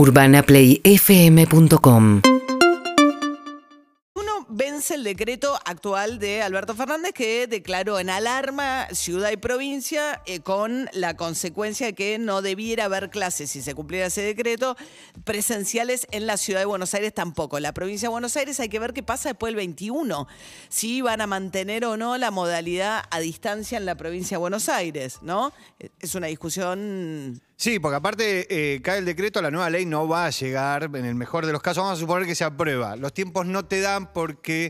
UrbanaPlayFM.com vence el decreto actual de Alberto Fernández que declaró en alarma ciudad y provincia eh, con la consecuencia de que no debiera haber clases, si se cumpliera ese decreto, presenciales en la ciudad de Buenos Aires tampoco. La provincia de Buenos Aires hay que ver qué pasa después del 21, si van a mantener o no la modalidad a distancia en la provincia de Buenos Aires, ¿no? Es una discusión Sí, porque aparte eh, cae el decreto, la nueva ley no va a llegar, en el mejor de los casos, vamos a suponer que se aprueba. Los tiempos no te dan porque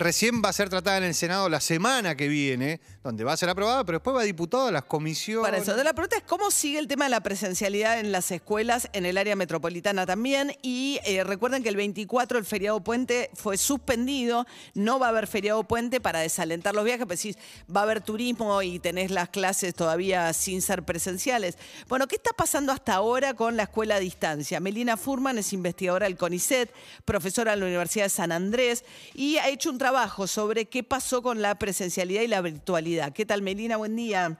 recién va a ser tratada en el Senado la semana que viene, donde va a ser aprobada, pero después va a diputado a las comisiones. Para eso, la pregunta es cómo sigue el tema de la presencialidad en las escuelas, en el área metropolitana también. Y eh, recuerden que el 24 el feriado puente fue suspendido, no va a haber feriado puente para desalentar los viajes, pues sí, va a haber turismo y tenés las clases todavía sin ser presenciales. Bueno, ¿qué está pasando hasta ahora con la escuela a distancia? Melina Furman es investigadora del CONICET, profesora en la Universidad de San Andrés y ha hecho un trabajo sobre qué pasó con la presencialidad y la virtualidad. ¿Qué tal, Melina? Buen día.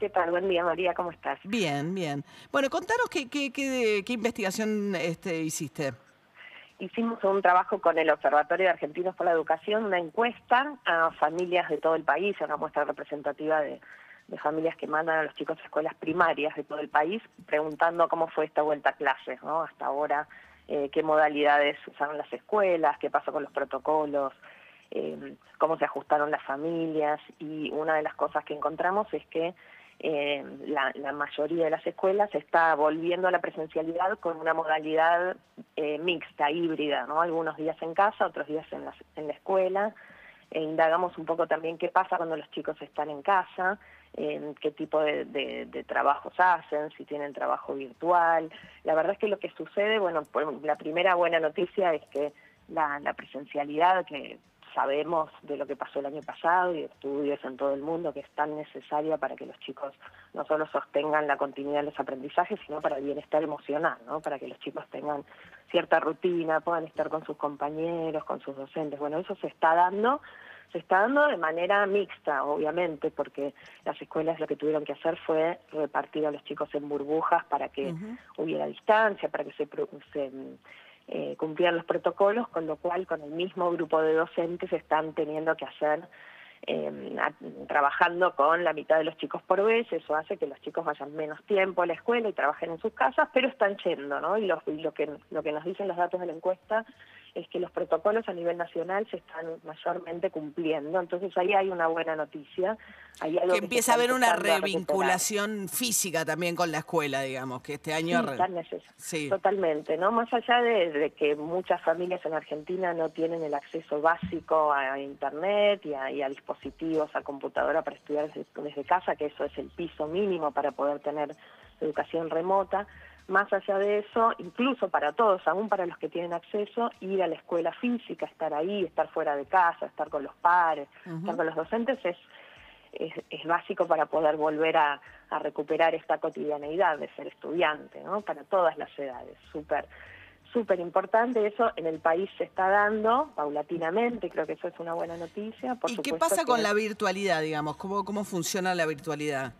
¿Qué tal? Buen día, María, ¿cómo estás? Bien, bien. Bueno, contanos qué, qué, qué, qué investigación este, hiciste. Hicimos un trabajo con el Observatorio de Argentinos por la Educación, una encuesta a familias de todo el país, una muestra representativa de, de familias que mandan a los chicos a escuelas primarias de todo el país, preguntando cómo fue esta vuelta a clases, ¿no? Hasta ahora, eh, qué modalidades usaron las escuelas, qué pasó con los protocolos, eh, cómo se ajustaron las familias y una de las cosas que encontramos es que eh, la, mayoría de las escuelas está volviendo a la presencialidad con una modalidad eh, mixta, híbrida, ¿no? Algunos días en casa, otros días en la, en la escuela. E indagamos un poco también qué pasa cuando los chicos están en casa, eh, qué tipo de, trabajos hacen, si tienen trabajo virtual. La verdad es que lo que sucede, bueno, la primera buena noticia es que la presencialidad, que sabemos de lo que pasó el año pasado y estudios en todo el mundo que es tan necesaria para que los chicos no solo sostengan la continuidad de los aprendizajes, sino para el bienestar emocional, ¿no? para que los chicos tengan cierta rutina, puedan estar con sus compañeros, con sus docentes. Bueno, eso se está dando, se está dando de manera mixta, obviamente, porque las escuelas lo que tuvieron que hacer fue repartir a los chicos en burbujas para que uh -huh. hubiera distancia, para que se, se eh, cumplían los protocolos, con lo cual con el mismo grupo de docentes están teniendo que hacer, eh, trabajando con la mitad de los chicos por vez, eso hace que los chicos vayan menos tiempo a la escuela y trabajen en sus casas, pero están yendo, ¿no? Y lo, y lo, que, lo que nos dicen los datos de la encuesta es que los protocolos a nivel nacional se están mayormente cumpliendo. Entonces ahí hay una buena noticia. Algo que, que empieza a haber una revinculación física también con la escuela, digamos, que este año... Sí, sí. Totalmente, ¿no? Más allá de, de, que muchas familias en Argentina no tienen el acceso básico a Internet y a, y a dispositivos, a computadora para estudiar desde, desde casa, que eso es el piso mínimo para poder tener educación remota, más allá de eso, incluso para todos, aún para los que tienen acceso, ir a la escuela física, estar ahí, estar fuera de casa, estar con los pares, uh -huh. estar con los docentes, es, es, es básico para poder volver a, a, recuperar esta cotidianeidad de ser estudiante, ¿no? Para todas las edades, súper súper importante, eso en el país se está dando paulatinamente, creo que eso es una buena noticia. Por ¿Y qué pasa con la virtualidad, digamos? ¿Cómo, ¿Cómo funciona la virtualidad?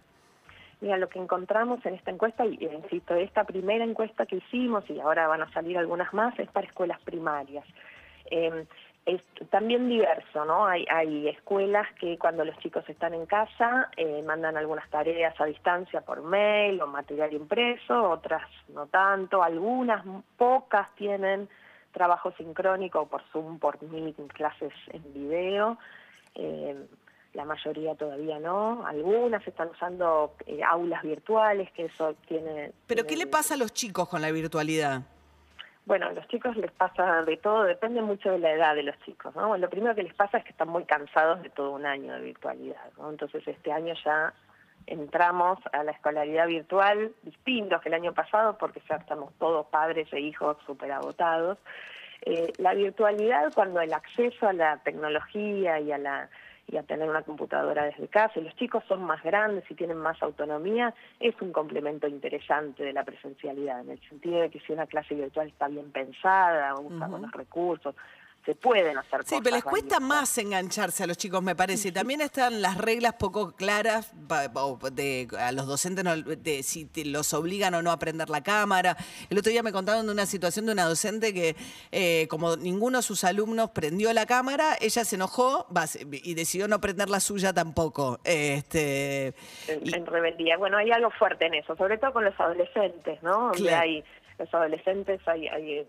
Mira, lo que encontramos en esta encuesta, y insisto, esta primera encuesta que hicimos, y ahora van a salir algunas más, es para escuelas primarias. Eh, es también diverso, ¿no? Hay, hay escuelas que cuando los chicos están en casa eh, mandan algunas tareas a distancia por mail o material impreso, otras no tanto, algunas, pocas tienen trabajo sincrónico por Zoom, por Meet, clases en video. Eh, la mayoría todavía no, algunas están usando eh, aulas virtuales, que eso tiene... ¿Pero tiene... qué le pasa a los chicos con la virtualidad? Bueno, a los chicos les pasa de todo, depende mucho de la edad de los chicos, ¿no? Lo primero que les pasa es que están muy cansados de todo un año de virtualidad, ¿no? Entonces este año ya entramos a la escolaridad virtual distintos que el año pasado porque ya estamos todos padres e hijos súper agotados. Eh, la virtualidad, cuando el acceso a la tecnología y a la y a tener una computadora desde casa, y los chicos son más grandes y tienen más autonomía, es un complemento interesante de la presencialidad, en el sentido de que si una clase virtual está bien pensada, usa uh -huh. buenos recursos, se pueden hacer Sí, cosas pero les cuesta más engancharse a los chicos, me parece. También están las reglas poco claras de, a los docentes no- de si te- los obligan o no a prender la cámara. El otro día me contaron de una situación de una docente que, eh, como ninguno de sus alumnos prendió la cámara, ella se enojó y decidió no prender la suya tampoco. Este, en, y- en rebeldía. Bueno, hay algo fuerte en eso, sobre todo con los adolescentes, ¿no? Donde hay los adolescentes, hay, hay,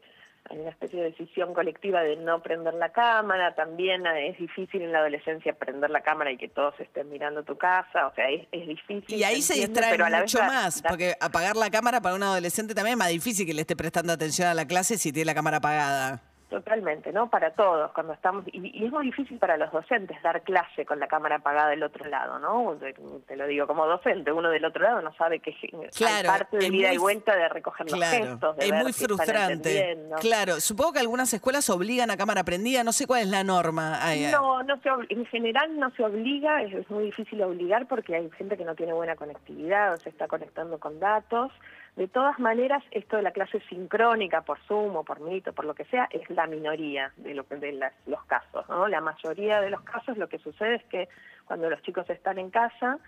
hay una especie de decisión colectiva de no prender la cámara, también eh, es difícil en la adolescencia prender la cámara y que todos estén mirando tu casa, o sea, es, es difícil. y ahí se vez mucho más, da- porque apagar la cámara para un adolescente también es más difícil que le esté prestando atención a la clase si tiene la cámara apagada. Totalmente, ¿no? Para todos, cuando estamos, y, y es muy difícil para los docentes dar clase con la cámara apagada del otro lado, ¿no? Te, te lo digo como docente, uno del otro lado no sabe que hay Claro, parte de es ida muy y vuelta de recoger los Claro, gestos, de es ver muy si frustrante. Claro, supongo que algunas escuelas obligan a cámara prendida, no sé cuál es la norma. Ay, ay. No, no se en general no se obliga, es, es muy difícil obligar porque hay gente que no tiene buena conectividad o se está conectando con datos. De todas maneras, esto de la clase sincrónica por Zoom o por Meet o por lo que sea es la minoría de, lo de las- los casos. ¿no? La mayoría de los casos lo que sucede es que cuando los chicos están en casa,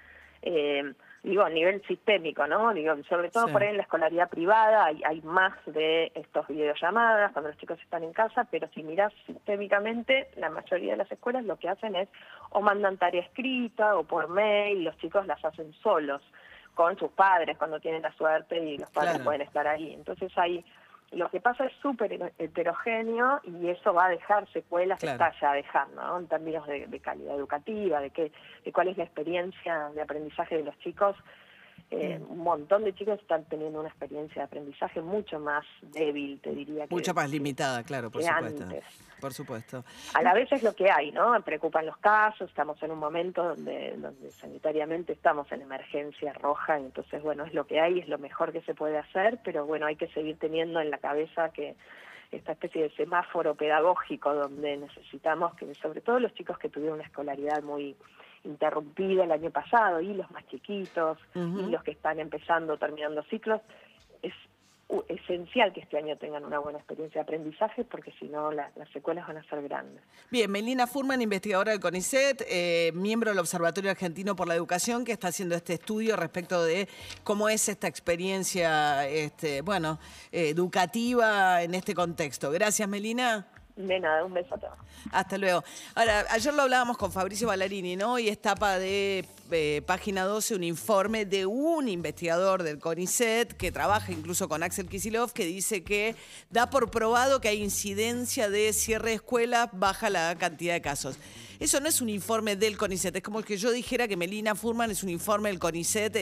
eh, digo a nivel sistémico, ¿no? Digo, sobre todo Sí. por ahí en la escolaridad privada hay, hay más de estos videollamadas cuando los chicos están en casa, pero si mirás sistémicamente, la mayoría de las escuelas lo que hacen es o mandan tarea escrita o por mail, los chicos las hacen solos con sus padres cuando tienen la suerte y los padres Claro. pueden estar ahí. Entonces ahí lo que pasa es súper heterogéneo y eso va a dejar secuelas, Claro. está ya dejando, ¿no? En términos de, de calidad educativa, de, qué, de cuál es la experiencia de aprendizaje de los chicos. Eh. Un montón de chicos están teniendo una experiencia de aprendizaje mucho más débil, te diría. que- Mucho más limitada, claro, por que supuesto. antes. Por supuesto. A la vez es lo que hay, ¿no? Preocupan los casos, estamos en un momento donde, donde sanitariamente estamos en emergencia roja, entonces, bueno, es lo que hay, es lo mejor que se puede hacer, pero bueno, hay que seguir teniendo en la cabeza que esta especie de semáforo pedagógico donde necesitamos que, sobre todo los chicos que tuvieron una escolaridad muy interrumpida el año pasado y los más chiquitos y los que están empezando o terminando ciclos, es esencial que este año tengan una buena experiencia de aprendizaje porque si no la- las secuelas van a ser grandes. Bien, Melina Furman, investigadora del CONICET, eh, miembro del Observatorio Argentino por la Educación, que está haciendo este estudio respecto de cómo es esta experiencia, este, bueno, eh, educativa en este contexto. Gracias, Melina. De nada, un beso a todos. Hasta luego. Ahora, ayer lo hablábamos con Fabricio Ballarini, ¿no? Y es tapa de eh, página 12 un informe de un investigador del CONICET que trabaja incluso con Axel Kisilov que dice que da por probado que hay incidencia de cierre de escuelas, baja la cantidad de casos. Eso no es un informe del CONICET, es como que yo dijera que Melina Furman es un informe del CONICET.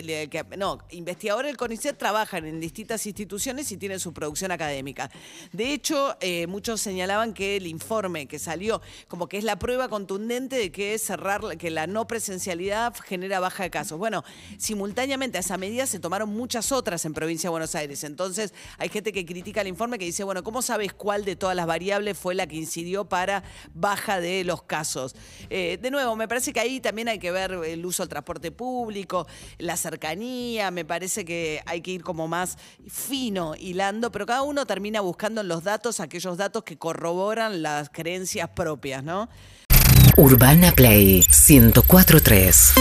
no, investigadores del CONICET trabajan en distintas instituciones y tienen su producción académica. De hecho, eh, muchos señalaban que el informe que salió, como que es la prueba contundente de que cerrar, que la no presencialidad genera baja de casos. Bueno, simultáneamente a esa medida se tomaron muchas otras en provincia de Buenos Aires. Entonces, hay gente que critica el informe que dice, bueno, ¿cómo sabes cuál de todas las variables fue la que incidió para baja de los casos? Eh, de nuevo, me parece que ahí también hay que ver el uso del transporte público, la cercanía, me parece que hay que ir como más fino, hilando, pero cada uno termina buscando en los datos aquellos datos que corroboran las creencias propias, ¿no? Urbana Play 1043.